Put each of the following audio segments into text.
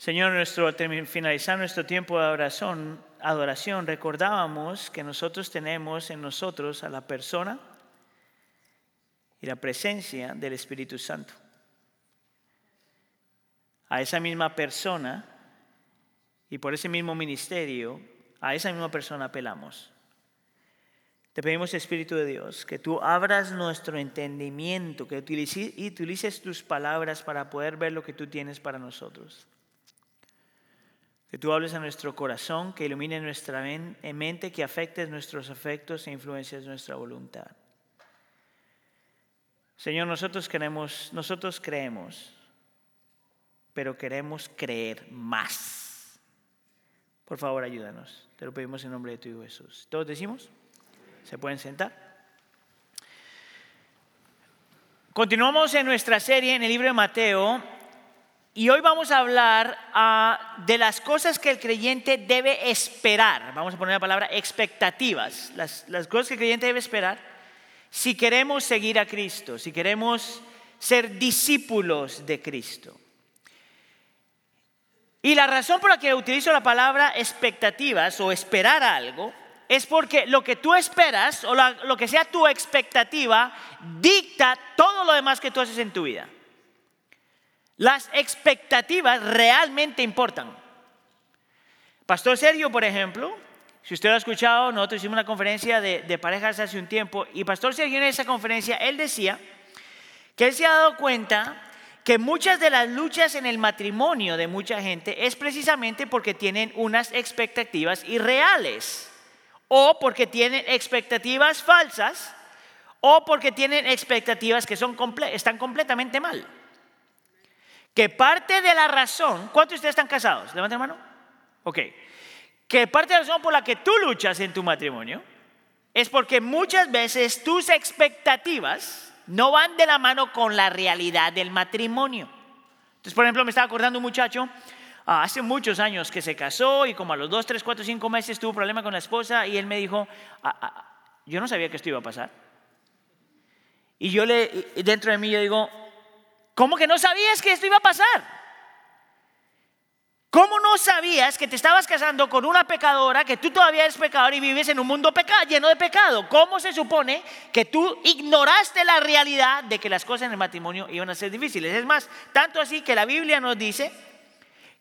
Señor, nuestro, finalizar nuestro tiempo de adoración, recordábamos que nosotros tenemos en nosotros a la persona y la presencia del Espíritu Santo. A esa misma persona y por ese mismo ministerio, a esa misma persona apelamos. Te pedimos, Espíritu de Dios, que tú abras nuestro entendimiento, que utilices tus palabras para poder ver lo que tú tienes para nosotros. Que tú hables a nuestro corazón, que ilumine nuestra mente, que afectes nuestros afectos e influencias nuestra voluntad. Señor, nosotros queremos, nosotros creemos, pero queremos creer más. Por favor, ayúdanos. Te lo pedimos en nombre de tu Hijo Jesús. ¿Todos decimos? ¿Se pueden sentar? Continuamos en nuestra serie en el libro de Mateo y hoy vamos a hablar ah, de las cosas que el creyente debe esperar. Vamos a poner la palabra expectativas. Las, cosas que el creyente debe esperar si queremos seguir a Cristo, si queremos ser discípulos de Cristo. Y la razón por la que utilizo la palabra expectativas o esperar algo es porque lo que tú esperas o lo que sea tu expectativa dicta todo lo demás que tú haces en tu vida. Las expectativas realmente importan. Pastor Sergio, por ejemplo, si usted lo ha escuchado, nosotros hicimos una conferencia de, parejas hace un tiempo y Pastor Sergio en esa conferencia, él decía que él se ha dado cuenta que muchas de las luchas en el matrimonio de mucha gente es precisamente porque tienen unas expectativas irreales o porque tienen expectativas falsas, o porque tienen expectativas que son están completamente mal. Que parte de la razón, ¿cuántos de ustedes están casados? Levanten la mano. Ok. Que parte de la razón por la que tú luchas en tu matrimonio es porque muchas veces tus expectativas no van de la mano con la realidad del matrimonio. Entonces, por ejemplo, me estaba acordando un muchacho Ah, hace muchos años que se casó y como a los dos, tres, cuatro, cinco meses tuvo problema con la esposa y él me dijo, ah, ah, yo no sabía que esto iba a pasar. Y yo le, dentro de mí yo digo, ¿cómo que no sabías que esto iba a pasar? ¿Cómo no sabías que te estabas casando con una pecadora, que tú todavía eres pecador y vives en un mundo lleno de pecado? ¿Cómo se supone que tú ignoraste la realidad de que las cosas en el matrimonio iban a ser difíciles? Es más, tanto así que la Biblia nos dice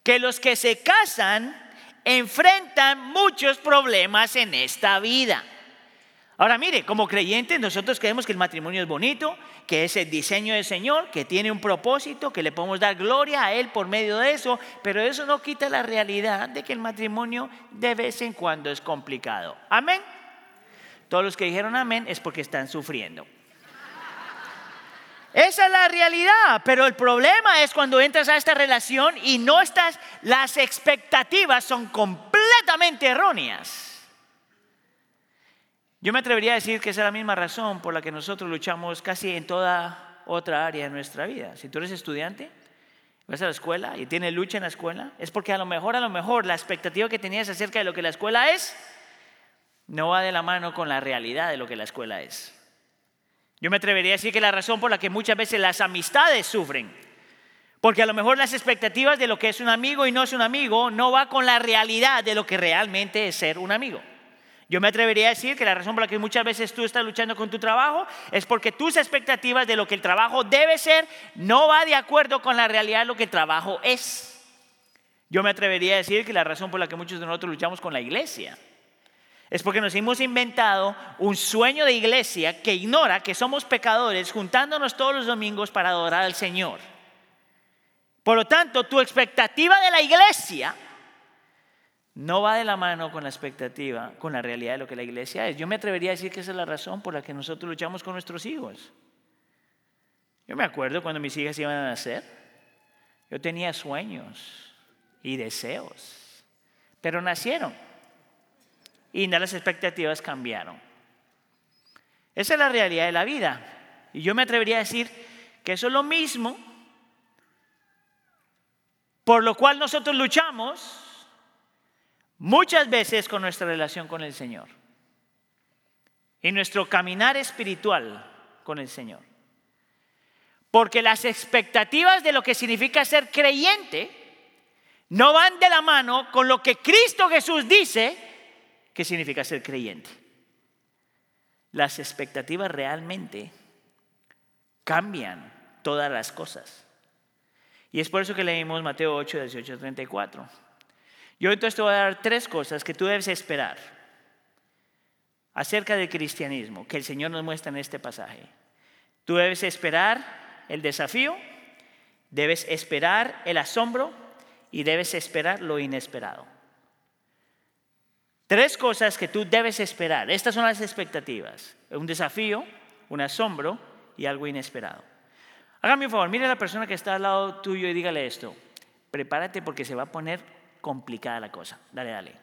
que los que se casan enfrentan muchos problemas en esta vida. Ahora mire, como creyentes nosotros creemos que el matrimonio es bonito, que es el diseño del Señor, que tiene un propósito, que le podemos dar gloria a Él por medio de eso, pero eso no quita la realidad de que el matrimonio de vez en cuando es complicado. Amén. Todos los que dijeron amén es porque están sufriendo. Esa es la realidad, pero el problema es cuando entras a esta relación y no estás, las expectativas son completamente erróneas. Yo me atrevería a decir que esa es la misma razón por la que nosotros luchamos casi en toda otra área de nuestra vida. Si tú eres estudiante, vas a la escuela y tienes lucha en la escuela, es porque a lo mejor, a lo mejor la expectativa que tenías acerca de lo que la escuela es, no va de la mano con la realidad de lo que la escuela es. Yo me atrevería a decir que la razón por la que muchas veces las amistades sufren, porque a lo mejor las expectativas de lo que es un amigo y no es un amigo no va con la realidad de lo que realmente es ser un amigo. Yo me atrevería a decir que la razón por la que muchas veces tú estás luchando con tu trabajo es porque tus expectativas de lo que el trabajo debe ser no va de acuerdo con la realidad de lo que el trabajo es. Yo me atrevería a decir que la razón por la que muchos de nosotros luchamos con la iglesia es porque nos hemos inventado un sueño de iglesia que ignora que somos pecadores juntándonos todos los domingos para adorar al Señor. Por lo tanto, tu expectativa de la iglesia no va de la mano con la expectativa, con la realidad de lo que la iglesia es. Yo me atrevería a decir que esa es la razón por la que nosotros luchamos con nuestros hijos. Yo me acuerdo cuando mis hijas iban a nacer, yo tenía sueños y deseos, pero nacieron y las expectativas cambiaron. Esa es la realidad de la vida. Y yo me atrevería a decir que eso es lo mismo por lo cual nosotros luchamos muchas veces con nuestra relación con el Señor y nuestro caminar espiritual con el Señor. Porque las expectativas de lo que significa ser creyente no van de la mano con lo que Cristo Jesús dice que significa ser creyente. Las expectativas realmente cambian todas las cosas. Y es por eso que leímos Mateo 8, 18, 34. Yo entonces te voy a dar tres cosas que tú debes esperar acerca del cristianismo que el Señor nos muestra en este pasaje. Tú debes esperar el desafío, debes esperar el asombro y debes esperar lo inesperado. Tres cosas que tú debes esperar. Estas son las expectativas. Un desafío, un asombro y algo inesperado. Hágame un favor, mire a la persona que está al lado tuyo y dígale esto. Prepárate porque se va a poner complicada la cosa. Dale, dale.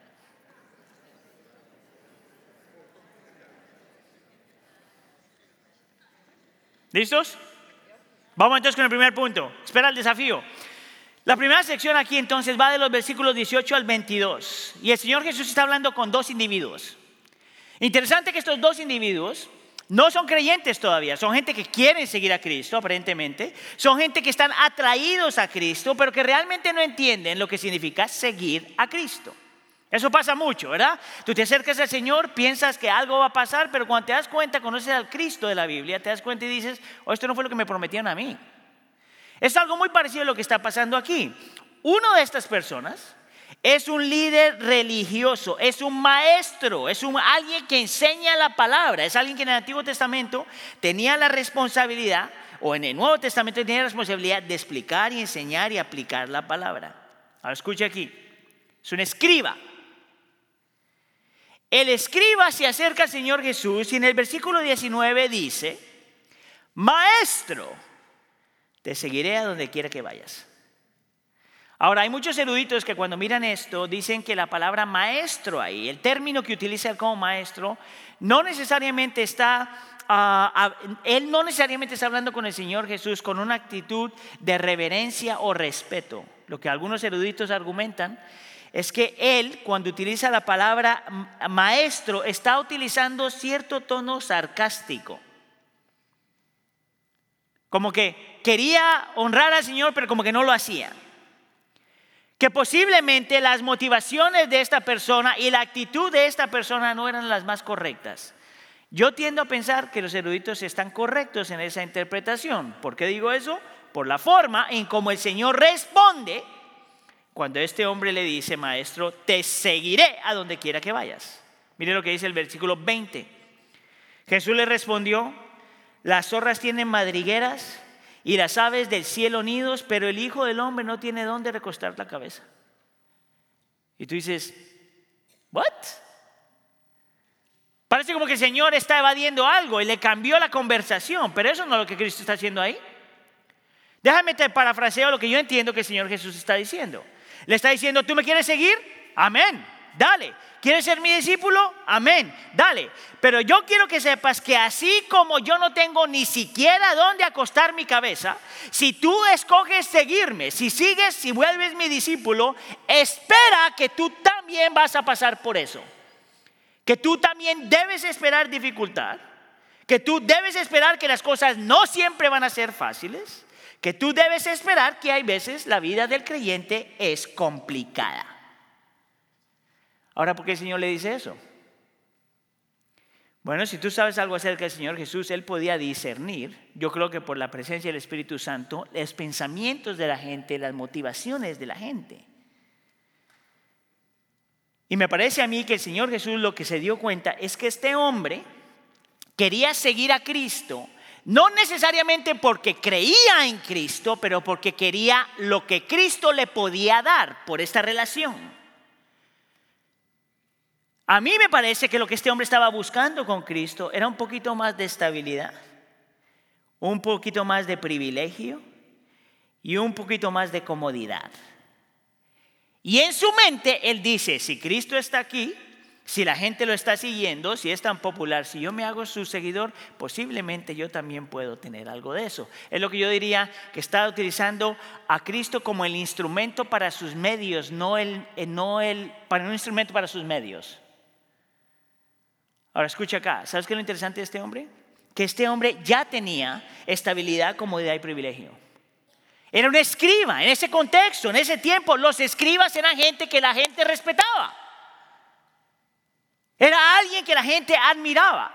¿Listos? Vamos entonces con el primer punto. Espera el desafío. La primera sección aquí entonces va de los versículos 18 al 22. Y el Señor Jesús está hablando con dos individuos. Interesante que estos dos individuos no son creyentes todavía, son gente que quieren seguir a Cristo, aparentemente. Son gente que están atraídos a Cristo, pero que realmente no entienden lo que significa seguir a Cristo. Eso pasa mucho, ¿verdad? Tú te acercas al Señor, piensas que algo va a pasar, pero cuando te das cuenta, conoces al Cristo de la Biblia, te das cuenta y dices, oh, esto no fue lo que me prometieron a mí. Es algo muy parecido a lo que está pasando aquí. Uno de estas personas es un líder religioso, es un maestro, es un, alguien que enseña la palabra, es alguien que en el Antiguo Testamento tenía la responsabilidad, o en el Nuevo Testamento tenía la responsabilidad de explicar y enseñar y aplicar la palabra. Ahora escuche aquí, es un escriba. El escriba se acerca al Señor Jesús y en el versículo 19 dice, maestro, te seguiré a donde quiera que vayas. Ahora, hay muchos eruditos que cuando miran esto dicen que la palabra maestro ahí, el término que utiliza como maestro, no necesariamente está, ah, él no necesariamente está hablando con el Señor Jesús con una actitud de reverencia o respeto. Lo que algunos eruditos argumentan es que él, cuando utiliza la palabra maestro, está utilizando cierto tono sarcástico. Como que quería honrar al Señor, pero como que no lo hacía. Que posiblemente las motivaciones de esta persona y la actitud de esta persona no eran las más correctas. Yo tiendo a pensar que los eruditos están correctos en esa interpretación. ¿Por qué digo eso? Por la forma en cómo el Señor responde cuando este hombre le dice, maestro, te seguiré a donde quiera que vayas. Mire lo que dice el versículo 20. Jesús le respondió, las zorras tienen madrigueras y las aves del cielo nidos, pero el Hijo del Hombre no tiene dónde recostar la cabeza. Y tú dices, ¿what? Parece como que el Señor está evadiendo algo y le cambió la conversación, pero eso no es lo que Cristo está haciendo ahí. Déjame te parafraseo lo que yo entiendo que el Señor Jesús está diciendo. Le está diciendo, ¿tú me quieres seguir? Amén dale. ¿Quieres ser mi discípulo? Amén, dale. Pero yo quiero que sepas que así como yo no tengo ni siquiera dónde acostar mi cabeza, si tú escoges seguirme, si sigues, si vuelves mi discípulo, espera que tú también vas a pasar por eso. Que tú también debes esperar dificultad, que tú debes esperar que las cosas no siempre van a ser fáciles, que tú debes esperar que hay veces la vida del creyente es complicada. Ahora, ¿por qué el Señor le dice eso? Bueno, si tú sabes algo acerca del Señor Jesús, Él podía discernir, yo creo que por la presencia del Espíritu Santo, los pensamientos de la gente, las motivaciones de la gente. Y me parece a mí que el Señor Jesús lo que se dio cuenta es que este hombre quería seguir a Cristo, no necesariamente porque creía en Cristo, pero porque quería lo que Cristo le podía dar por esta relación. A mí me parece que lo que este hombre estaba buscando con Cristo era un poquito más de estabilidad, un poquito más de privilegio y un poquito más de comodidad. Y en su mente él dice, si Cristo está aquí, si la gente lo está siguiendo, si es tan popular, si yo me hago su seguidor, posiblemente yo también puedo tener algo de eso. Es lo que yo diría que está utilizando a Cristo como el instrumento para sus medios, no el, eh, no el, para un instrumento para sus medios. Ahora escucha acá, ¿sabes qué es lo interesante de este hombre? Que este hombre ya tenía estabilidad, comodidad y privilegio. Era un escriba. En ese contexto, en ese tiempo, los escribas eran gente que la gente respetaba. Era alguien que la gente admiraba.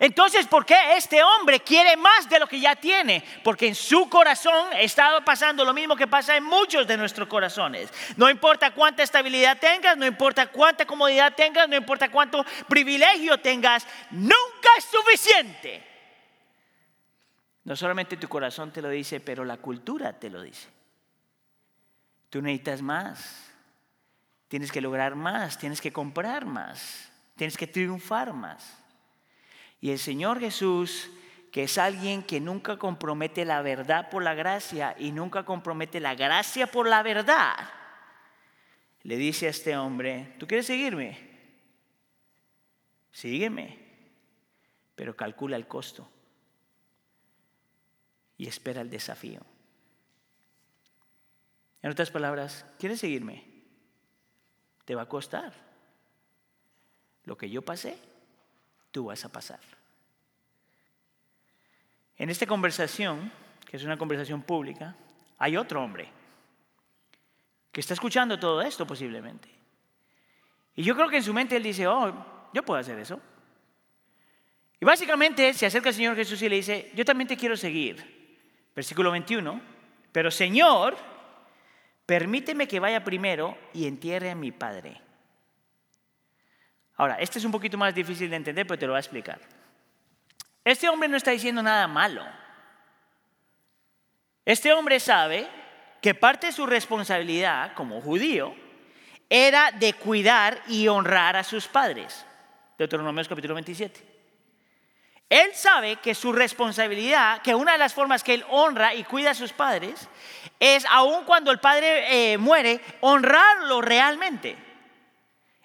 Entonces, ¿por qué este hombre quiere más de lo que ya tiene? Porque en su corazón estaba pasando lo mismo que pasa en muchos de nuestros corazones. No importa cuánta estabilidad tengas, no importa cuánta comodidad tengas, no importa cuánto privilegio tengas, nunca es suficiente. No solamente tu corazón te lo dice, pero la cultura te lo dice. Tú necesitas más. Tienes que lograr más, tienes que comprar más, tienes que triunfar más. Y el Señor Jesús, que es alguien que nunca compromete la verdad por la gracia y nunca compromete la gracia por la verdad, le dice a este hombre, ¿tú quieres seguirme? Sígueme, pero calcula el costo y espera el desafío. En otras palabras, ¿quieres seguirme? Te va a costar. Lo que yo pasé, tú vas a pasar. En esta conversación, que es una conversación pública, hay otro hombre que está escuchando todo esto posiblemente. Y yo creo que en su mente él dice, oh, yo puedo hacer eso. Y básicamente se acerca al Señor Jesús y le dice, yo también te quiero seguir. Versículo 21, pero Señor, permíteme que vaya primero y entierre a mi padre. Ahora, este es un poquito más difícil de entender, pero te lo voy a explicar. Este hombre no está diciendo nada malo. Este hombre sabe que parte de su responsabilidad como judío era de cuidar y honrar a sus padres. Deuteronomios capítulo 27. Él sabe que su responsabilidad, que una de las formas que él honra y cuida a sus padres, es aun cuando el padre eh, muere, honrarlo realmente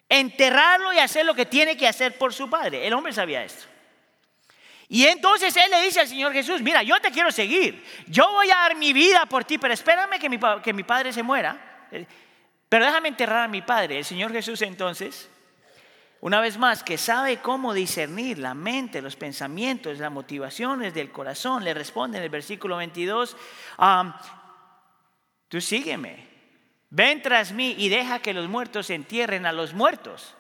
enterrarlo y hacer lo que tiene que hacer por su padre. El hombre sabía esto. Y entonces él le dice al Señor Jesús, mira, yo te quiero seguir, yo voy a dar mi vida por ti, pero espérame que mi, que mi padre se muera, pero déjame enterrar a mi padre. El Señor Jesús entonces, una vez más, que sabe cómo discernir la mente, los pensamientos, las motivaciones del corazón, le responde en el versículo 22, tú sígueme, ven tras mí y deja que los muertos entierren a los muertos.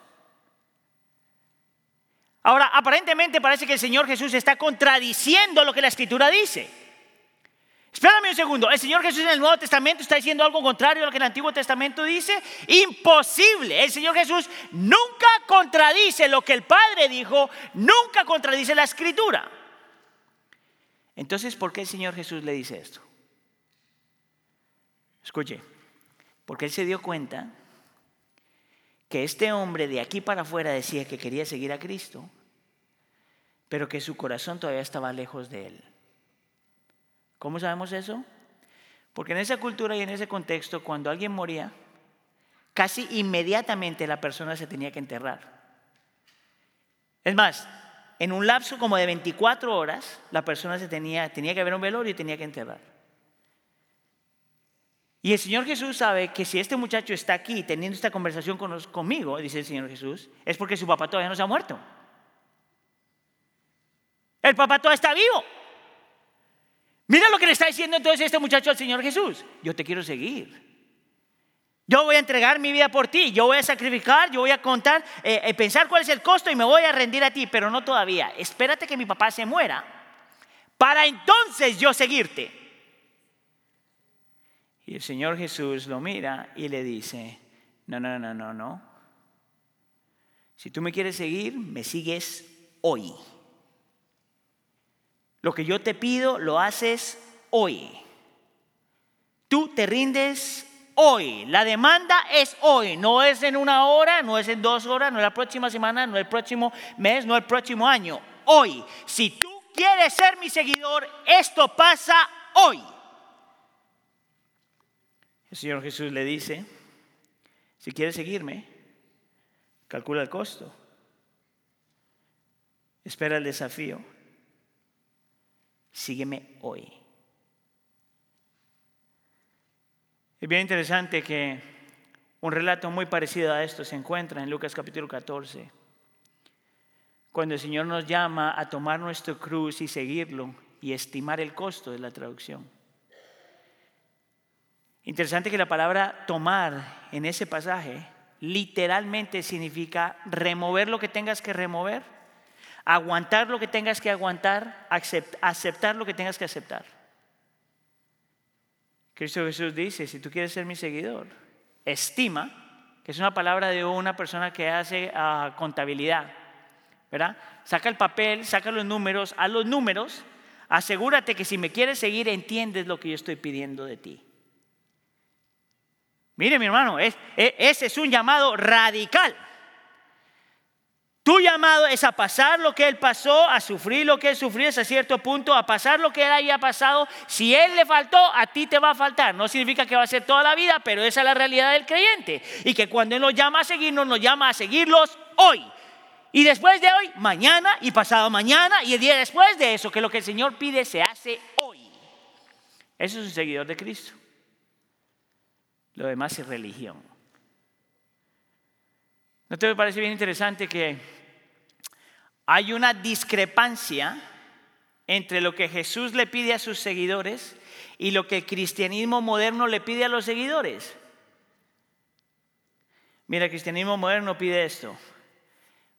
Ahora, aparentemente parece que el Señor Jesús está contradiciendo lo que la Escritura dice. Espérame un segundo, el Señor Jesús en el Nuevo Testamento está diciendo algo contrario a lo que el Antiguo Testamento dice. Imposible, el Señor Jesús nunca contradice lo que el Padre dijo, nunca contradice la Escritura. Entonces, ¿por qué el Señor Jesús le dice esto? Escuche, porque él se dio cuenta que este hombre de aquí para afuera decía que quería seguir a Cristo, pero que su corazón todavía estaba lejos de él. ¿Cómo sabemos eso? Porque en esa cultura y en ese contexto, cuando alguien moría, casi inmediatamente la persona se tenía que enterrar. Es más, en un lapso como de 24 horas, la persona se tenía, tenía que haber un velorio y tenía que enterrar. Y el Señor Jesús sabe que si este muchacho está aquí teniendo esta conversación conmigo, dice el Señor Jesús, es porque su papá todavía no se ha muerto. El papá todavía está vivo. Mira lo que le está diciendo entonces este muchacho al Señor Jesús. Yo te quiero seguir. Yo voy a entregar mi vida por ti. Yo voy a sacrificar, yo voy a contar, eh, eh, pensar cuál es el costo y me voy a rendir a ti, pero no todavía. Espérate que mi papá se muera para entonces yo seguirte. Y el Señor Jesús lo mira y le dice, no, no, no, no, no. Si tú me quieres seguir, me sigues hoy. Lo que yo te pido, lo haces hoy. Tú te rindes hoy. La demanda es hoy. No es en una hora, no es en dos horas, no es la próxima semana, no es el próximo mes, no es el próximo año. Hoy. Si tú quieres ser mi seguidor, esto pasa hoy. El Señor Jesús le dice, si quieres seguirme, calcula el costo, espera el desafío, sígueme hoy. Es bien interesante que un relato muy parecido a esto se encuentra en Lucas capítulo 14, cuando el Señor nos llama a tomar nuestro cruz y seguirlo y estimar el costo de la traducción. Interesante que la palabra tomar en ese pasaje literalmente significa remover lo que tengas que remover, aguantar lo que tengas que aguantar, aceptar lo que tengas que aceptar. Cristo Jesús dice, si tú quieres ser mi seguidor, estima, que es una palabra de una persona que hace ah, contabilidad, ¿verdad? Saca el papel, saca los números, a los números, asegúrate que si me quieres seguir entiendes lo que yo estoy pidiendo de ti. Mire mi hermano, e, ese es un llamado radical. Tu llamado es a pasar lo que Él pasó, a sufrir lo que Él sufrió hasta cierto punto, a pasar lo que Él haya pasado. Si Él le faltó, a ti te va a faltar. No significa que va a ser toda la vida, pero esa es la realidad del creyente. Y que cuando Él nos llama a seguirnos, nos llama a seguirlos hoy. Y después de hoy, mañana y pasado mañana y el día después de eso, que lo que el Señor pide se hace hoy. Eso es un seguidor de Cristo. Lo demás es religión. ¿No te parece bien interesante que hay una discrepancia entre lo que Jesús le pide a sus seguidores y lo que el cristianismo moderno le pide a los seguidores? Mira, el cristianismo moderno pide esto.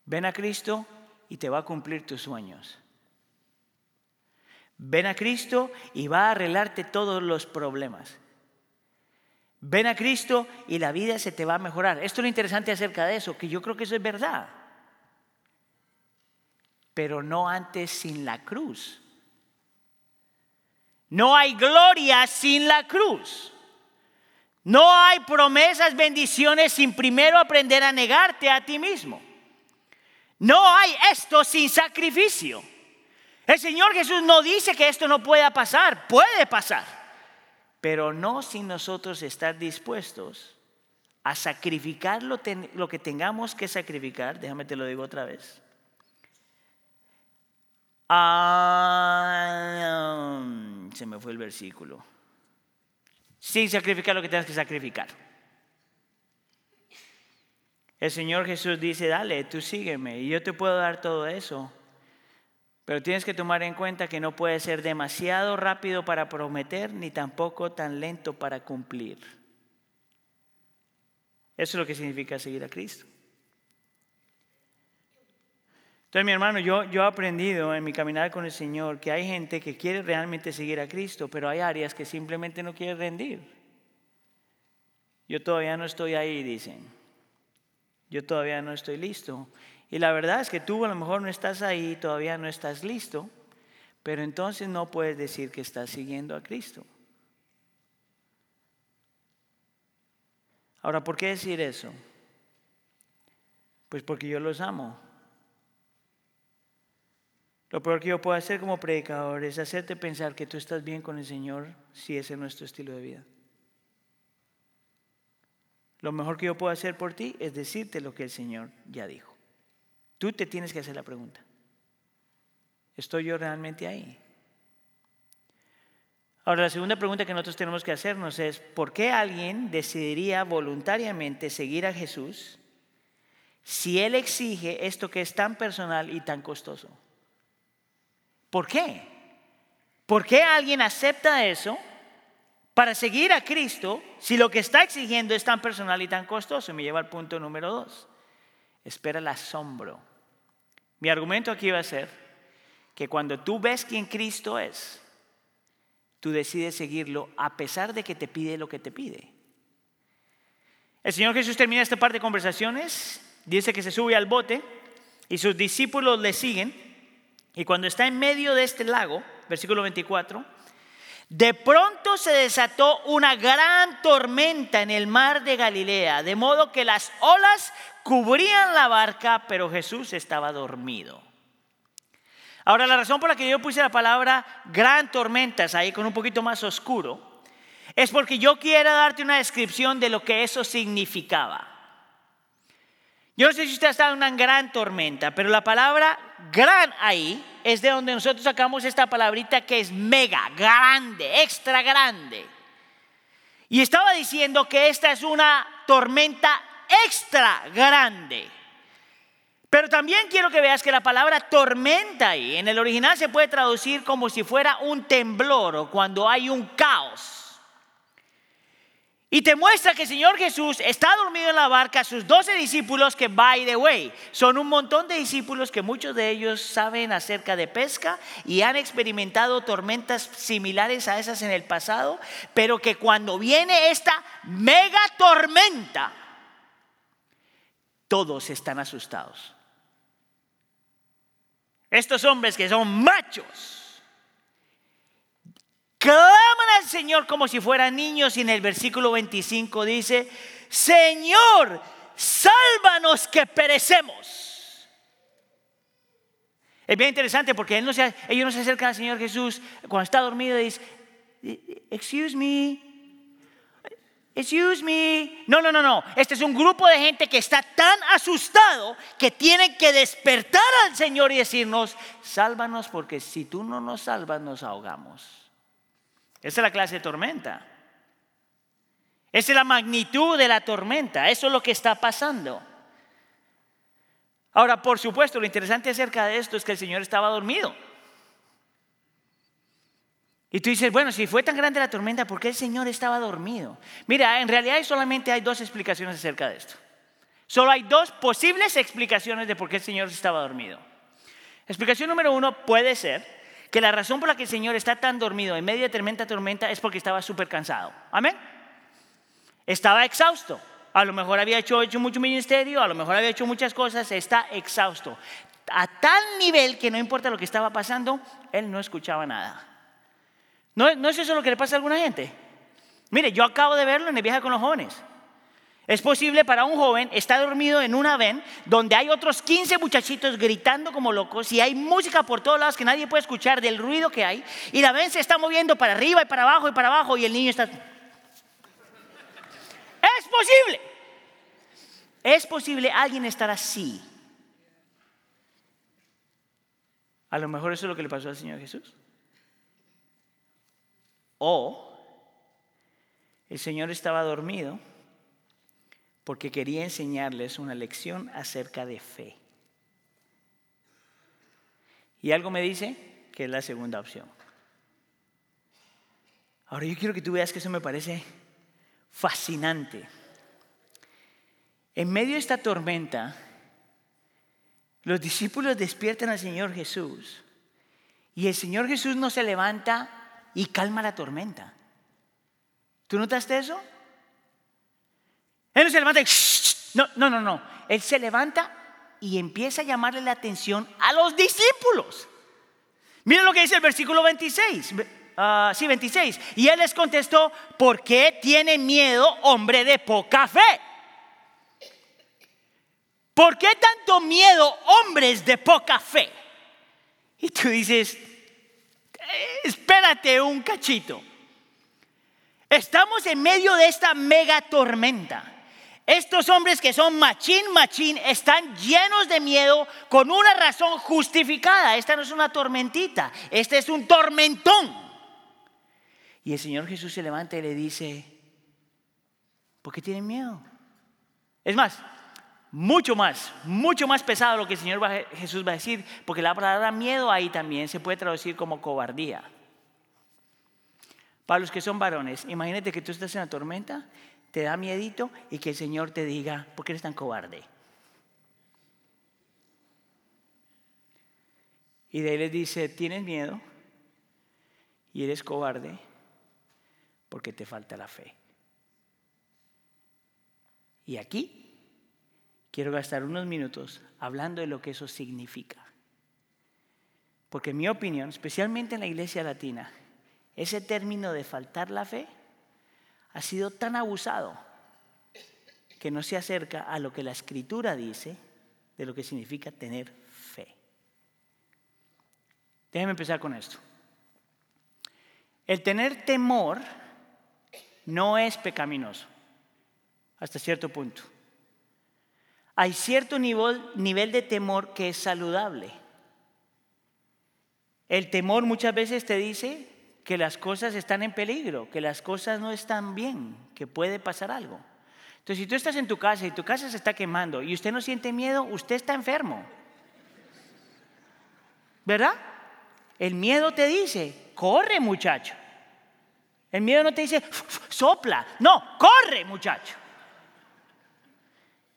Ven a Cristo y te va a cumplir tus sueños. Ven a Cristo y va a arreglarte todos los problemas. Ven a Cristo y la vida se te va a mejorar. Esto es lo interesante acerca de eso, que yo creo que eso es verdad. Pero no antes sin la cruz. No hay gloria sin la cruz. No hay promesas, bendiciones sin primero aprender a negarte a ti mismo. No hay esto sin sacrificio. El Señor Jesús no dice que esto no pueda pasar, puede pasar pero no sin nosotros estar dispuestos a sacrificar lo, que tengamos que sacrificar. Déjame te lo digo otra vez. Ah, se me fue el versículo. Sin sacrificar lo que tengas que sacrificar. El Señor Jesús dice, dale, tú sígueme y yo te puedo dar todo eso. Pero tienes que tomar en cuenta que no puede ser demasiado rápido para prometer ni tampoco tan lento para cumplir. Eso es lo que significa seguir a Cristo. Entonces, mi hermano, yo, he aprendido en mi caminar con el Señor que hay gente que quiere realmente seguir a Cristo, pero hay áreas que simplemente no quiere rendir. Yo todavía no estoy ahí, dicen. Yo todavía no estoy listo. Y la verdad es que tú a lo mejor no estás ahí, todavía no estás listo, pero entonces no puedes decir que estás siguiendo a Cristo. Ahora, ¿por qué decir eso? Pues porque yo los amo. Lo peor que yo puedo hacer como predicador es hacerte pensar que tú estás bien con el Señor si ese es nuestro estilo de vida. Lo mejor que yo puedo hacer por ti es decirte lo que el Señor ya dijo. Tú te tienes que hacer la pregunta. ¿Estoy yo realmente ahí? Ahora, la segunda pregunta que nosotros tenemos que hacernos es, ¿por qué alguien decidiría voluntariamente seguir a Jesús si Él exige esto que es tan personal y tan costoso? ¿Por qué? ¿Por qué alguien acepta eso para seguir a Cristo si lo que está exigiendo es tan personal y tan costoso? Me lleva al punto número dos espera el asombro. Mi argumento aquí va a ser que cuando tú ves quién Cristo es, tú decides seguirlo a pesar de que te pide lo que te pide. El Señor Jesús termina esta parte de conversaciones, dice que se sube al bote y sus discípulos le siguen. Y cuando está en medio de este lago, versículo 24, de pronto se desató una gran tormenta en el mar de Galilea, de modo que las olas cubrían la barca, pero Jesús estaba dormido. Ahora, la razón por la que yo puse la palabra gran tormentas ahí con un poquito más oscuro, es porque yo quiero darte una descripción de lo que eso significaba. Yo no sé si usted ha estado en una gran tormenta, pero la palabra gran ahí es de donde nosotros sacamos esta palabrita que es mega, grande, extra grande. Y estaba diciendo que esta es una tormenta extra grande. Pero también quiero que veas que la palabra tormenta ahí en el original se puede traducir como si fuera un temblor o cuando hay un caos. Y te muestra que el Señor Jesús está dormido en la barca, sus doce discípulos que, by the way, son un montón de discípulos que muchos de ellos saben acerca de pesca y han experimentado tormentas similares a esas en el pasado, pero que cuando viene esta mega tormenta, todos están asustados. Estos hombres que son machos, claman al Señor como si fueran niños y en el versículo 25 dice, Señor, sálvanos que perecemos. Es bien interesante porque ellos no se acercan al Señor Jesús cuando está dormido y dice, excuse me, excuse me. No, no, no, no. Este es un grupo de gente que está tan asustado que tienen que despertar al Señor y decirnos, sálvanos porque si tú no nos salvas nos ahogamos. Esa es la clase de tormenta. Esa es la magnitud de la tormenta. Eso es lo que está pasando. Ahora, por supuesto, lo interesante acerca de esto es que el Señor estaba dormido. Y tú dices, bueno, si fue tan grande la tormenta, ¿por qué el Señor estaba dormido? Mira, en realidad solamente hay dos explicaciones acerca de esto. Solo hay dos posibles explicaciones de por qué el Señor estaba dormido. Explicación número uno puede ser que la razón por la que el Señor está tan dormido en medio de tormenta, tormenta, es porque estaba súper cansado. Amén. Estaba exhausto. A lo mejor había hecho, mucho ministerio, a lo mejor había hecho muchas cosas, está exhausto. A tal nivel que no importa lo que estaba pasando, él no escuchaba nada. ¿No, ¿No es eso lo que le pasa a alguna gente? Mire, yo acabo de verlo en el viaje con los jóvenes. Es posible para un joven estar dormido en una ven donde hay otros 15 muchachitos gritando como locos y hay música por todos lados que nadie puede escuchar del ruido que hay y la ven se está moviendo para arriba y para abajo y para abajo y el niño está... Es posible. Es posible alguien estar así. A lo mejor eso es lo que le pasó al Señor Jesús. O el Señor estaba dormido porque quería enseñarles una lección acerca de fe. Y algo me dice que es la segunda opción. Ahora yo quiero que tú veas que eso me parece fascinante. En medio de esta tormenta, los discípulos despiertan al Señor Jesús y el Señor Jesús no se levanta y calma la tormenta. ¿Tú notaste eso? Él no se levanta y... No, no, no, no. Él se levanta y empieza a llamarle la atención a los discípulos. Miren lo que dice el versículo 26. Ah, sí, 26. Y él les contestó, ¿por qué tiene miedo hombre de poca fe? ¿Por qué tanto miedo hombres de poca fe? Y tú dices, eh, espérate un cachito. Estamos en medio de esta mega tormenta. Estos hombres que son machín, machín, están llenos de miedo con una razón justificada. Esta no es una tormentita, este es un tormentón. Y el Señor Jesús se levanta y le dice, ¿por qué tienen miedo? Es más, mucho más, mucho más pesado lo que el Señor Jesús va a decir, porque la palabra miedo ahí también se puede traducir como cobardía. Para los que son varones, imagínate que tú estás en la tormenta te da miedito y que el Señor te diga, ¿por qué eres tan cobarde? Y de él les dice, tienes miedo y eres cobarde porque te falta la fe. Y aquí quiero gastar unos minutos hablando de lo que eso significa. Porque en mi opinión, especialmente en la iglesia latina, ese término de faltar la fe ha sido tan abusado que no se acerca a lo que la escritura dice de lo que significa tener fe. Déjenme empezar con esto. El tener temor no es pecaminoso, hasta cierto punto. Hay cierto nivel, nivel de temor que es saludable. El temor muchas veces te dice, que las cosas están en peligro, que las cosas no están bien, que puede pasar algo. Entonces, si tú estás en tu casa y tu casa se está quemando y usted no siente miedo, usted está enfermo. ¿Verdad? El miedo te dice, corre muchacho. El miedo no te dice, sopla. No, corre, muchacho.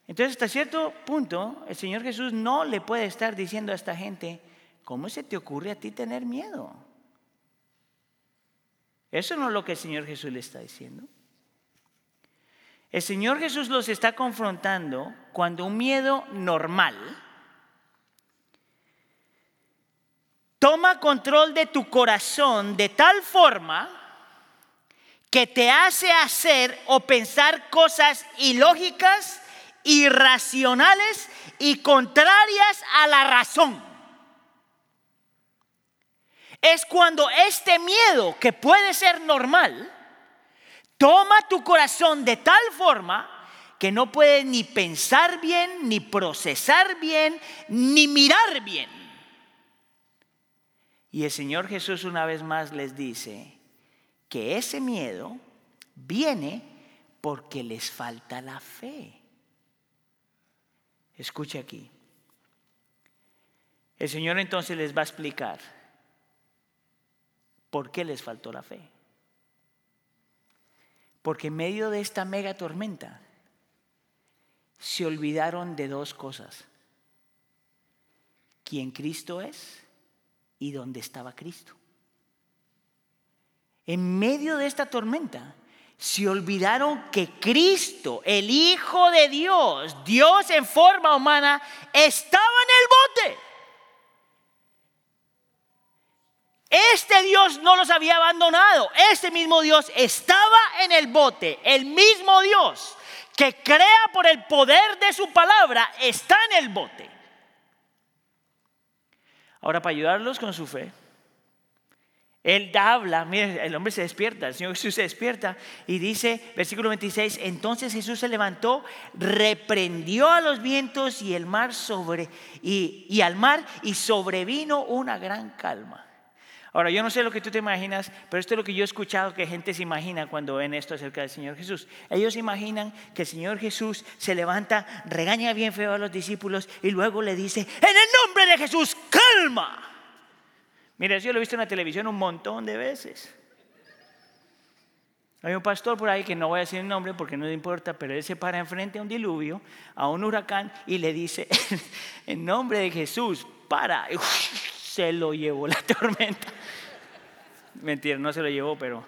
Entonces, hasta cierto punto, el Señor Jesús no le puede estar diciendo a esta gente, ¿cómo se te ocurre a ti tener miedo? Eso no es lo que el Señor Jesús le está diciendo. El Señor Jesús los está confrontando cuando un miedo normal toma control de tu corazón de tal forma que te hace hacer o pensar cosas ilógicas, irracionales y contrarias a la razón. Es cuando este miedo, que puede ser normal, toma tu corazón de tal forma que no puedes ni pensar bien, ni procesar bien, ni mirar bien. Y el Señor Jesús una vez más les dice que ese miedo viene porque les falta la fe. Escuche aquí. El Señor entonces les va a explicar por qué les faltó la fe. Porque en medio de esta mega tormenta se olvidaron de dos cosas. Quién Cristo es y dónde estaba Cristo. En medio de esta tormenta se olvidaron que Cristo, el Hijo de Dios, Dios en forma humana, estaba en el bote. Este Dios no los había abandonado. Este mismo Dios estaba en el bote. El mismo Dios que crea por el poder de su palabra está en el bote. Ahora, para ayudarlos con su fe, él habla, mire, el hombre se despierta, el Señor Jesús se despierta y dice, versículo 26, entonces Jesús se levantó, reprendió a los vientos y el mar sobre y, y al mar y sobrevino una gran calma. Ahora, yo no sé lo que tú te imaginas, pero esto es lo que yo he escuchado que gente se imagina cuando ven esto acerca del Señor Jesús. Ellos imaginan que el Señor Jesús se levanta, regaña bien feo a los discípulos y luego le dice, en el nombre de Jesús, calma. Mira, eso yo lo he visto en la televisión un montón de veces. Hay un pastor por ahí que no voy a decir el nombre porque no le importa, pero él se para enfrente a un diluvio, a un huracán y le dice, en nombre de Jesús, para. se lo llevó la tormenta. Mentira, no se lo llevó, pero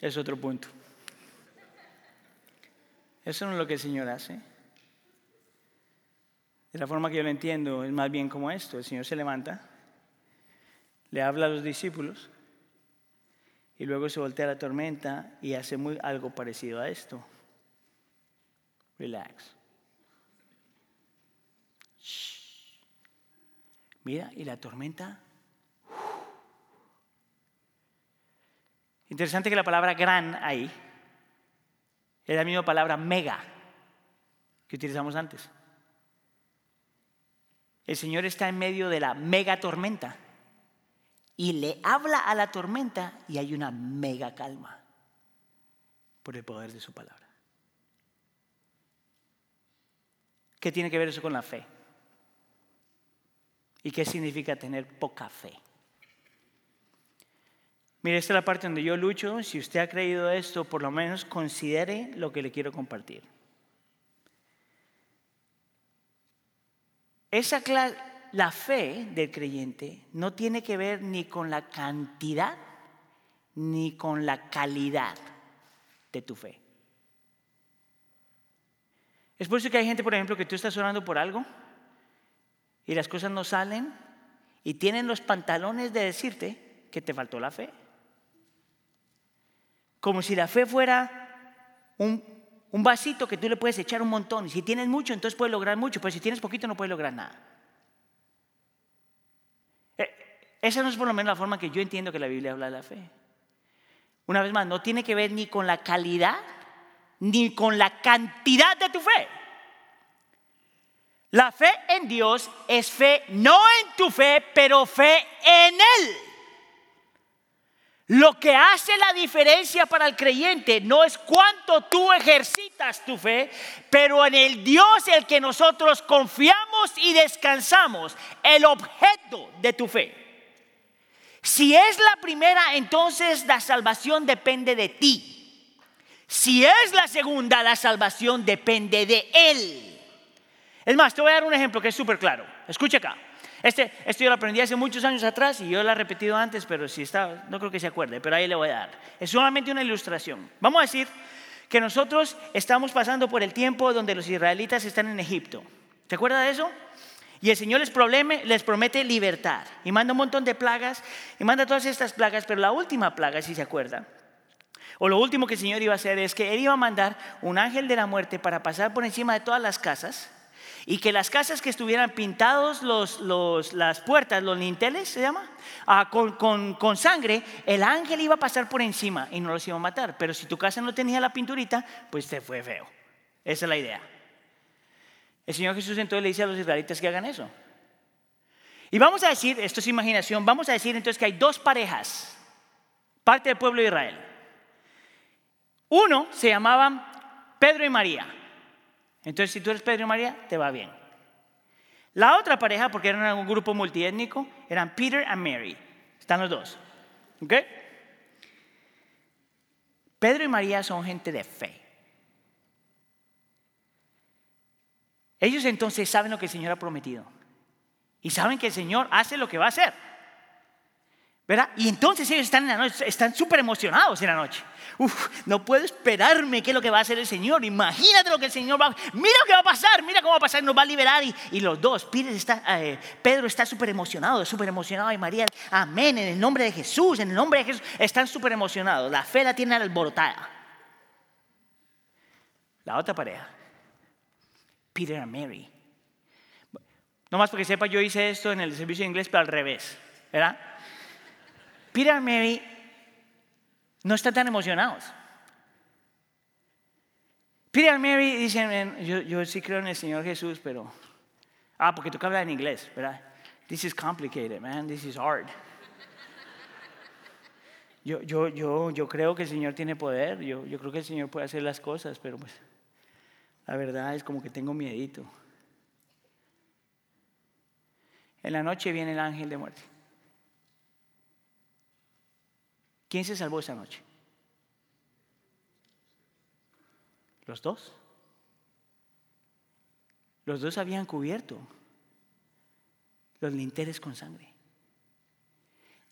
es otro punto. Eso no es lo que el Señor hace. De la forma que yo lo entiendo, es más bien como esto. El Señor se levanta, le habla a los discípulos y luego se voltea la tormenta y hace algo parecido a esto. Relax. Mira, y la tormenta Interesante que la palabra gran ahí es la misma palabra mega que utilizamos antes. El Señor está en medio de la mega tormenta y le habla a la tormenta y hay una mega calma por el poder de su palabra. ¿Qué tiene que ver eso con la fe? ¿Y qué significa tener poca fe? Mire, esta es la parte donde yo lucho. Si usted ha creído esto, por lo menos considere lo que le quiero compartir. Esa la fe del creyente no tiene que ver ni con la cantidad ni con la calidad de tu fe. Es por eso que hay gente, por ejemplo, que tú estás orando por algo y las cosas no salen y tienen los pantalones de decirte que te faltó la fe como si la fe fuera un, vasito que tú le puedes echar un montón. Y si tienes mucho, entonces puedes lograr mucho, pero si tienes poquito, no puedes lograr nada. Eh, esa no es por lo menos la forma que yo entiendo que la Biblia habla de la fe. Una vez más, no tiene que ver ni con la calidad ni con la cantidad de tu fe. La fe en Dios es fe no en tu fe, pero fe en Él. Lo que hace la diferencia para el creyente no es cuánto tú ejercitas tu fe, pero en el Dios el que nosotros confiamos y descansamos, el objeto de tu fe. Si es la primera, entonces la salvación depende de ti. Si es la segunda, la salvación depende de Él. Es más, te voy a dar un ejemplo que es súper claro. Escucha acá. Este, esto yo lo aprendí hace muchos años atrás y yo lo he repetido antes, pero si está, no creo que se acuerde, pero ahí le voy a dar. Es solamente una ilustración. Vamos a decir que nosotros estamos pasando por el tiempo donde los israelitas están en Egipto. ¿Te acuerdas de eso? Y el Señor les, promete libertad. Y manda un montón de plagas. Y manda todas estas plagas. Pero la última plaga, si se acuerdan, o lo último que el Señor iba a hacer es que Él iba a mandar un ángel de la muerte para pasar por encima de todas las casas. Y que las casas que estuvieran pintados los, las puertas, los linteles, se llama, ah, con, con, con, sangre, el ángel iba a pasar por encima y no los iba a matar. Pero si tu casa no tenía la pinturita, pues te fue feo. Esa es la idea. El Señor Jesús entonces le dice a los israelitas que hagan eso. Y vamos a decir, esto es imaginación, vamos a decir entonces que hay dos parejas, parte del pueblo de Israel. Uno se llamaban Pedro y María. Entonces, si tú eres Pedro y María, te va bien. La otra pareja, porque eran un grupo multiétnico, eran Peter y Mary. Están los dos. ¿Ok? Pedro y María son gente de fe. Ellos entonces saben lo que el Señor ha prometido. Y saben que el Señor hace lo que va a hacer. ¿Verdad? Y entonces ellos están en la noche, están súper emocionados en la noche. Uf, no puedo esperarme qué es lo que va a hacer el Señor. Imagínate lo que el Señor va a Mira lo que va a pasar, mira cómo va a pasar, nos va a liberar. Y, los dos, está, eh, Pedro está súper emocionado, súper emocionado. Y María, amén, en el nombre de Jesús, en el nombre de Jesús. Están súper emocionados. La fe la tienen alborotada. La otra pareja Peter and Mary. No más porque sepa, yo hice esto en el servicio de inglés, pero al revés, ¿verdad? Peter y Mary no están tan emocionados. Peter y Mary dicen, yo, yo sí creo en el Señor Jesús, pero... Ah, porque tú hablas en inglés, ¿verdad? This is complicated, man. This is hard. Yo, yo, yo, yo creo que el Señor tiene poder. Yo, yo creo que el Señor puede hacer las cosas, pero pues la verdad es como que tengo miedito. En la noche viene el ángel de muerte. ¿Quién se salvó esa noche? Los dos. Los dos habían cubierto los linteles con sangre.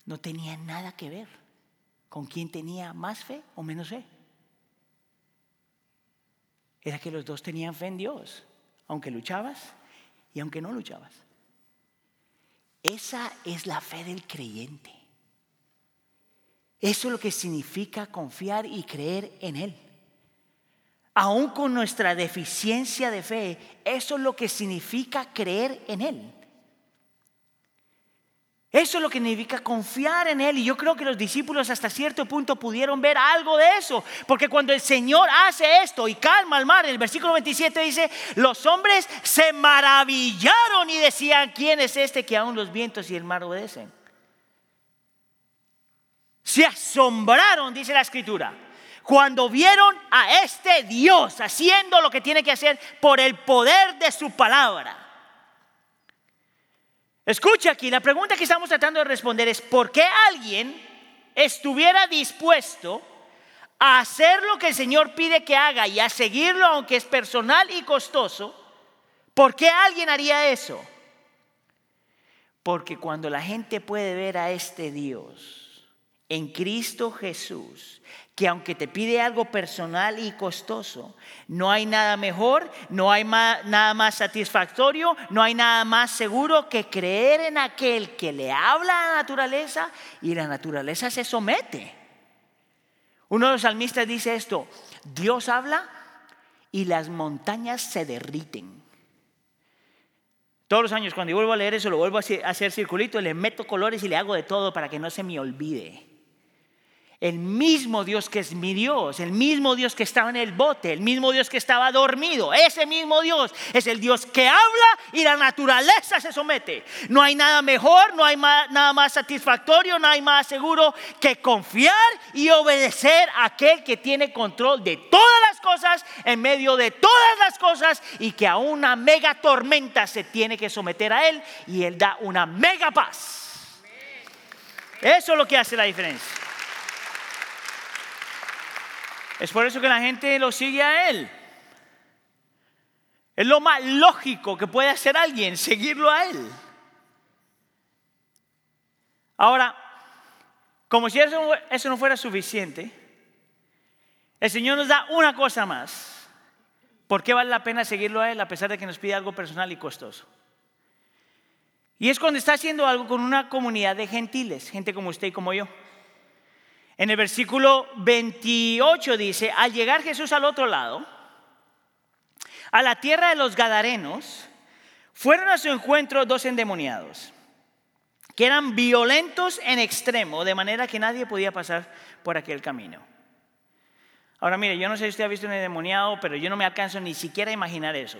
No tenía nada que ver con quién tenía más fe o menos fe era que los dos tenían fe en Dios, aunque luchabas y aunque no luchabas. Esa es la fe del creyente. Eso es lo que significa confiar y creer en Él. Aún con nuestra deficiencia de fe, eso es lo que significa creer en Él. Eso es lo que significa confiar en Él. Y yo creo que los discípulos hasta cierto punto pudieron ver algo de eso. Porque cuando el Señor hace esto y calma al mar, en el versículo 27 dice, los hombres se maravillaron y decían, ¿quién es este que aún los vientos y el mar obedecen? Se asombraron, dice la escritura, cuando vieron a este Dios haciendo lo que tiene que hacer por el poder de su palabra. Escucha aquí, la pregunta que estamos tratando de responder es, ¿por qué alguien estuviera dispuesto a hacer lo que el Señor pide que haga y a seguirlo aunque es personal y costoso? ¿Por qué alguien haría eso? Porque cuando la gente puede ver a este Dios en Cristo Jesús, que aunque te pide algo personal y costoso, no hay nada mejor, no hay nada más satisfactorio, no hay nada más seguro que creer en aquel que le habla a la naturaleza y la naturaleza se somete. Uno de los salmistas dice esto, Dios habla y las montañas se derriten. Todos los años cuando yo vuelvo a leer eso, lo vuelvo a hacer circulito, le meto colores y le hago de todo para que no se me olvide. El mismo Dios que es mi Dios, el mismo Dios que estaba en el bote, el mismo Dios que estaba dormido, ese mismo Dios es el Dios que habla y la naturaleza se somete. No hay nada mejor, no hay nada más satisfactorio, no hay más seguro que confiar y obedecer a aquel que tiene control de todas las cosas, en medio de todas las cosas y que a una mega tormenta se tiene que someter a él y él da una mega paz. Eso es lo que hace la diferencia. Es por eso que la gente lo sigue a él. Es lo más lógico que puede hacer alguien, seguirlo a él. Ahora, como si eso, eso no fuera suficiente, el Señor nos da una cosa más. ¿Por qué vale la pena seguirlo a Él a pesar de que nos pide algo personal y costoso? Y es cuando está haciendo algo con una comunidad de gentiles, gente como usted y como yo. En el versículo 28 dice, al llegar Jesús al otro lado, a la tierra de los Gadarenos, fueron a su encuentro dos endemoniados, que eran violentos en extremo, de manera que nadie podía pasar por aquel camino. Ahora mire, yo no sé si usted ha visto un endemoniado, pero yo no me alcanzo ni siquiera a imaginar eso.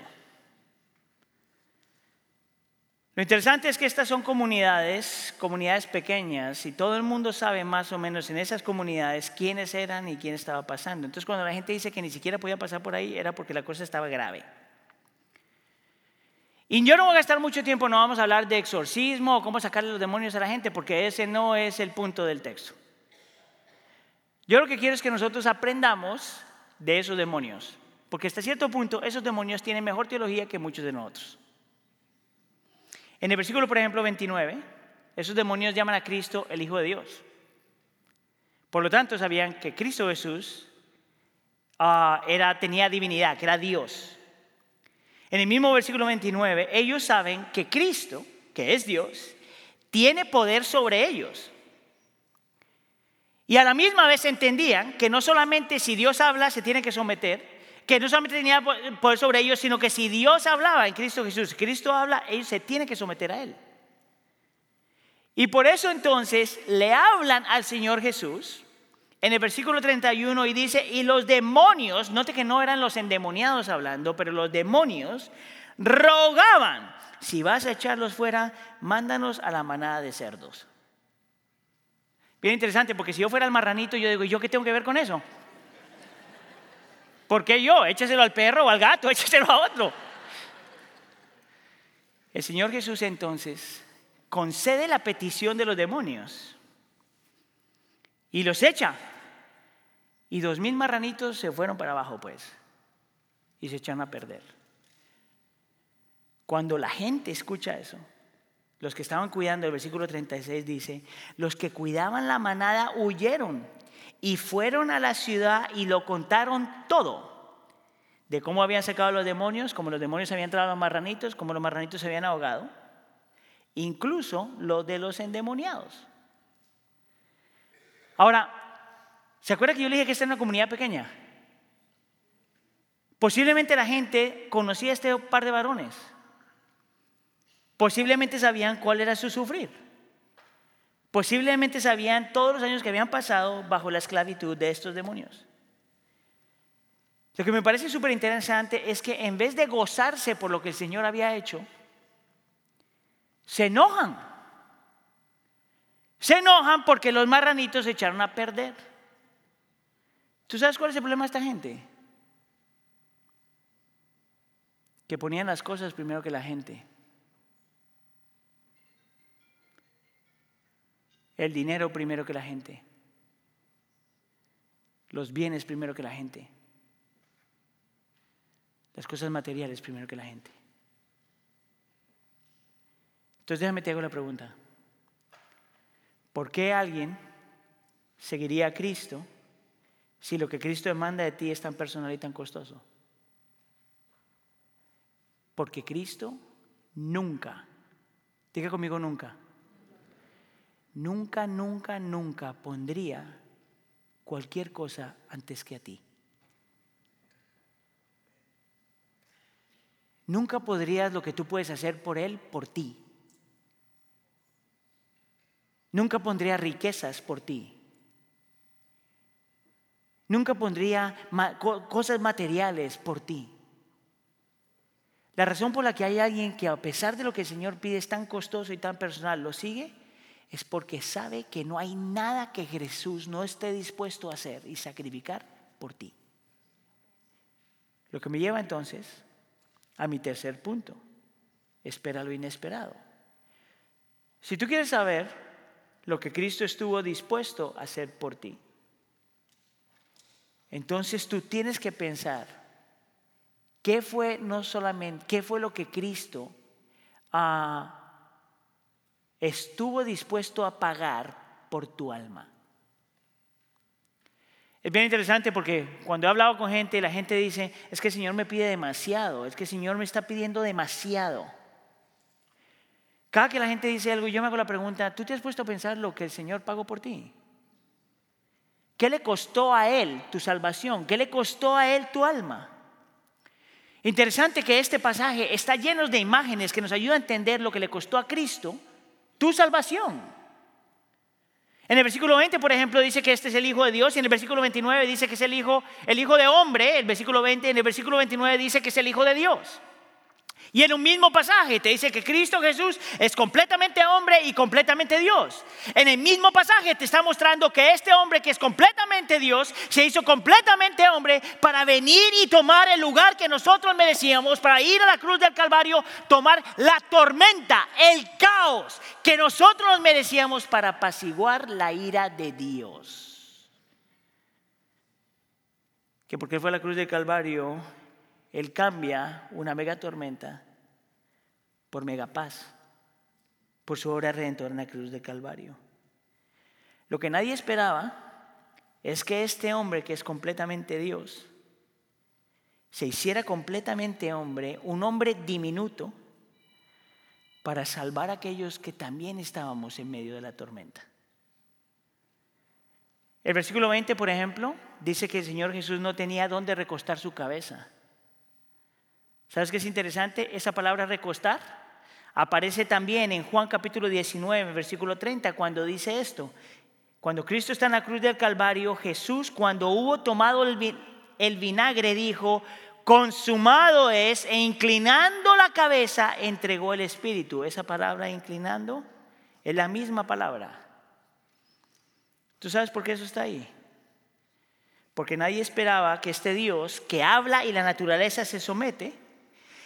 Lo interesante es que estas son comunidades, comunidades pequeñas, y todo el mundo sabe más o menos en esas comunidades quiénes eran y quién estaba pasando. Entonces cuando la gente dice que ni siquiera podía pasar por ahí, era porque la cosa estaba grave. Y yo no voy a gastar mucho tiempo, no vamos a hablar de exorcismo o cómo sacarle los demonios a la gente, porque ese no es el punto del texto. Yo lo que quiero es que nosotros aprendamos de esos demonios, porque hasta cierto punto esos demonios tienen mejor teología que muchos de nosotros. En el versículo, por ejemplo, 29, esos demonios llaman a Cristo el Hijo de Dios. Por lo tanto, sabían que Cristo Jesús ah, era, tenía divinidad, que era Dios. En el mismo versículo 29, ellos saben que Cristo, que es Dios, tiene poder sobre ellos. Y a la misma vez entendían que no solamente si Dios habla se tiene que someter, que no solamente tenía poder sobre ellos, sino que si Dios hablaba en Cristo Jesús, Cristo habla, ellos se tienen que someter a Él. Y por eso entonces le hablan al Señor Jesús en el versículo 31 y dice, y los demonios, note que no eran los endemoniados hablando, pero los demonios rogaban, si vas a echarlos fuera, mándanos a la manada de cerdos. Bien interesante, porque si yo fuera el marranito, yo digo, ¿y yo qué tengo que ver con eso? ¿Por qué yo? Échaselo al perro o al gato, échaselo a otro. El Señor Jesús entonces concede la petición de los demonios y los echa. Y dos mil marranitos se fueron para abajo, pues, y se echan a perder. Cuando la gente escucha eso, los que estaban cuidando, el versículo 36 dice, los que cuidaban la manada huyeron y fueron a la ciudad y lo contaron todo. De cómo habían sacado los demonios, cómo los demonios habían entrado a los marranitos, cómo los marranitos se habían ahogado. Incluso lo de los endemoniados. Ahora, ¿se acuerda que yo le dije que esta era una comunidad pequeña? Posiblemente la gente conocía a este par de varones. Posiblemente sabían cuál era su sufrir. Posiblemente sabían todos los años que habían pasado bajo la esclavitud de estos demonios. Lo que me parece súper interesante es que en vez de gozarse por lo que el Señor había hecho, se enojan. Se enojan porque los marranitos se echaron a perder. ¿Tú sabes cuál es el problema de esta gente? Que ponían las cosas primero que la gente. El dinero primero que la gente. Los bienes primero que la gente. Las cosas materiales primero que la gente. Entonces déjame te hago la pregunta. ¿Por qué alguien seguiría a Cristo si lo que Cristo demanda de ti es tan personal y tan costoso? Porque Cristo nunca, diga conmigo nunca, nunca, nunca, nunca pondría cualquier cosa antes que a ti. Nunca podrías lo que tú puedes hacer por Él, por ti. Nunca pondría riquezas por ti. Nunca pondría cosas materiales por ti. La razón por la que hay alguien que a pesar de lo que el Señor pide es tan costoso y tan personal, lo sigue, es porque sabe que no hay nada que Jesús no esté dispuesto a hacer y sacrificar por ti. Lo que me lleva entonces a mi tercer punto. Espera lo inesperado. Si tú quieres saber lo que Cristo estuvo dispuesto a hacer por ti. Entonces tú tienes que pensar, ¿qué fue no solamente, qué fue lo que Cristo ah, estuvo dispuesto a pagar por tu alma? Es bien interesante porque cuando he hablado con gente, la gente dice, es que el Señor me pide demasiado, es que el Señor me está pidiendo demasiado. Cada que la gente dice algo, yo me hago la pregunta, ¿tú te has puesto a pensar lo que el Señor pagó por ti? ¿Qué le costó a Él tu salvación? ¿Qué le costó a Él tu alma? Interesante que este pasaje está lleno de imágenes que nos ayudan a entender lo que le costó a Cristo tu salvación. En el versículo 20, por ejemplo, dice que este es el Hijo de Dios y en el versículo 29 dice que es el Hijo, el Hijo de hombre, el versículo 20, en el versículo 29 dice que es el Hijo de Dios. Y en un mismo pasaje te dice que Cristo Jesús es completamente hombre y completamente Dios. En el mismo pasaje te está mostrando que este hombre que es completamente Dios se hizo completamente hombre para venir y tomar el lugar que nosotros merecíamos, para ir a la cruz del Calvario, tomar la tormenta, el caos que nosotros merecíamos para apaciguar la ira de Dios. Que porque fue la cruz del Calvario, Él cambia una mega tormenta por megapaz, por su obra redentora en la cruz de Calvario. Lo que nadie esperaba es que este hombre que es completamente Dios se hiciera completamente hombre, un hombre diminuto, para salvar a aquellos que también estábamos en medio de la tormenta. El versículo 20, por ejemplo, dice que el Señor Jesús no tenía dónde recostar su cabeza. ¿Sabes qué es interesante? Esa palabra recostar Aparece también en Juan capítulo 19, versículo 30, cuando dice esto. Cuando Cristo está en la cruz del Calvario, Jesús, cuando hubo tomado el vinagre, dijo, consumado es, e inclinando la cabeza, entregó el Espíritu. Esa palabra inclinando es la misma palabra. ¿Tú sabes por qué eso está ahí? Porque nadie esperaba que este Dios que habla y la naturaleza se somete,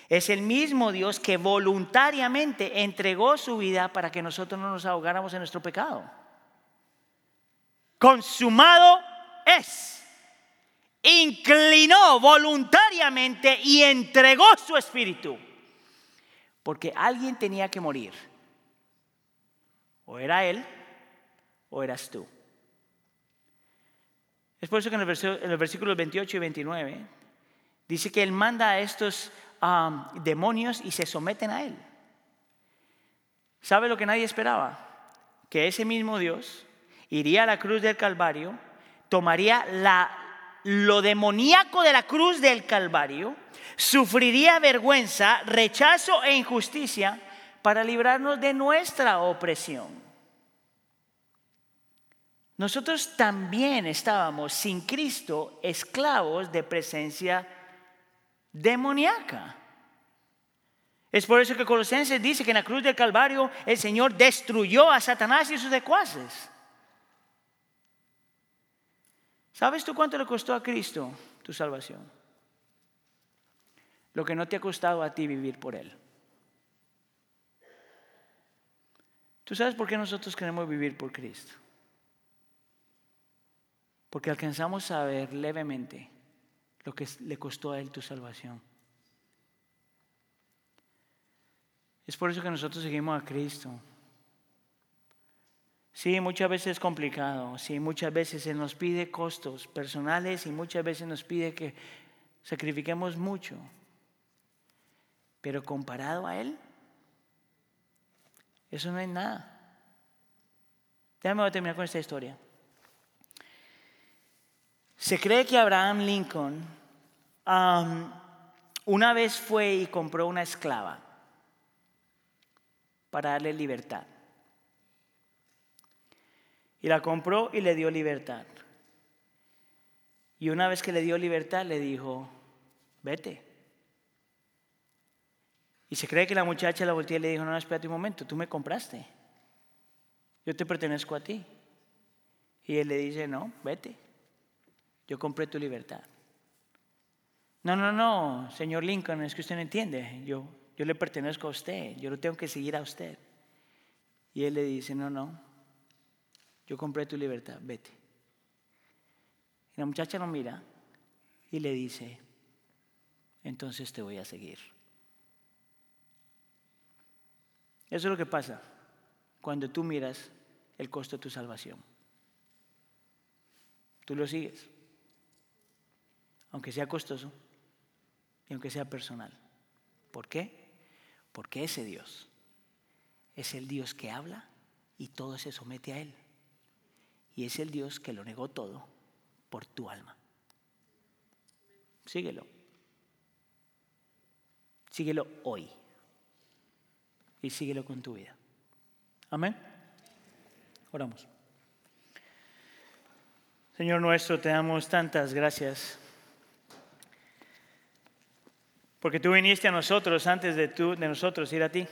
es el mismo Dios que voluntariamente entregó su vida para que nosotros no nos ahogáramos en nuestro pecado. Consumado es. Inclinó voluntariamente y entregó su espíritu. Porque alguien tenía que morir. O era él o eras tú. Es por eso que en, el los versículos 28 y 29 dice que él manda a estos demonios y se someten a él. ¿Sabe lo que nadie esperaba? Que ese mismo Dios iría a la cruz del Calvario, tomaría la, lo demoníaco de la cruz del Calvario, sufriría vergüenza, rechazo e injusticia para librarnos de nuestra opresión. Nosotros también estábamos sin Cristo esclavos de presencia demoníaca. Es por eso que Colosenses dice que en la cruz del Calvario el Señor destruyó a Satanás y sus secuaces. ¿Sabes tú cuánto le costó a Cristo tu salvación? Lo que no te ha costado a ti vivir por Él. ¿Tú sabes por qué nosotros queremos vivir por Cristo? Porque alcanzamos a ver levemente lo que le costó a Él tu salvación. Es por eso que nosotros seguimos a Cristo. Sí, muchas veces es complicado, sí, muchas veces se nos pide costos personales y muchas veces nos pide que sacrifiquemos mucho. Pero comparado a Él, eso no es nada. Déjame terminar con esta historia. Se cree que Abraham Lincoln una vez fue y compró una esclava para darle libertad. Y la compró y le dio libertad. Y una vez que le dio libertad le dijo, vete. Y se cree que la muchacha la volteó y le dijo, no, no, espérate un momento, tú me compraste. Yo te pertenezco a ti. Y él le dice, no, vete. Yo compré tu libertad. No, no, no, señor Lincoln, es que usted no entiende. Yo, yo le pertenezco a usted, yo lo tengo que seguir a usted. Y él le dice, no, no, yo compré tu libertad, vete. Y la muchacha lo mira y le dice, entonces te voy a seguir. Eso es lo que pasa cuando tú miras el costo de tu salvación. Tú lo sigues, aunque sea costoso y aunque sea personal. ¿Por qué? Porque ese Dios es el Dios que habla y todo se somete a Él. Y es el Dios que lo negó todo por tu alma. Síguelo. Síguelo hoy. Y síguelo con tu vida. Amén. Oramos. Señor nuestro, te damos tantas gracias. Porque tú viniste a nosotros antes de, tú, de nosotros ir a ti.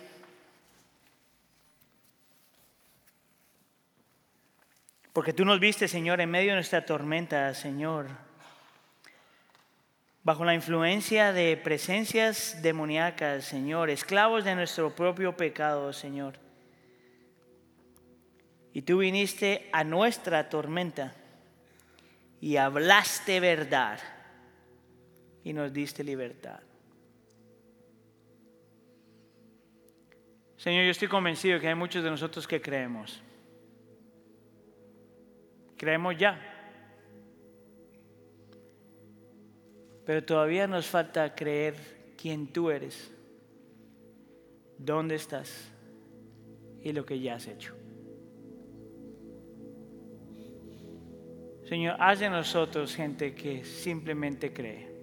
Porque tú nos viste, Señor, en medio de nuestra tormenta, Señor, bajo la influencia de presencias demoníacas, Señor, esclavos de nuestro propio pecado, Señor. Y tú viniste a nuestra tormenta y hablaste verdad y nos diste libertad. Señor, yo estoy convencido que hay muchos de nosotros que creemos. Creemos ya. Pero todavía nos falta creer quién tú eres, dónde estás y lo que ya has hecho. Señor, haz de nosotros gente que simplemente cree.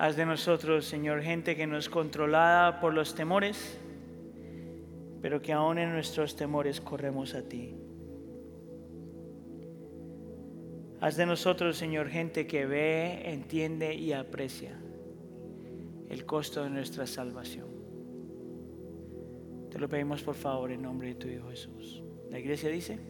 Haz de nosotros, Señor, gente que no es controlada por los temores, pero que aún en nuestros temores corremos a ti. Haz de nosotros, Señor, gente que ve, entiende y aprecia el costo de nuestra salvación. Te lo pedimos por favor en nombre de tu Hijo Jesús. La iglesia dice...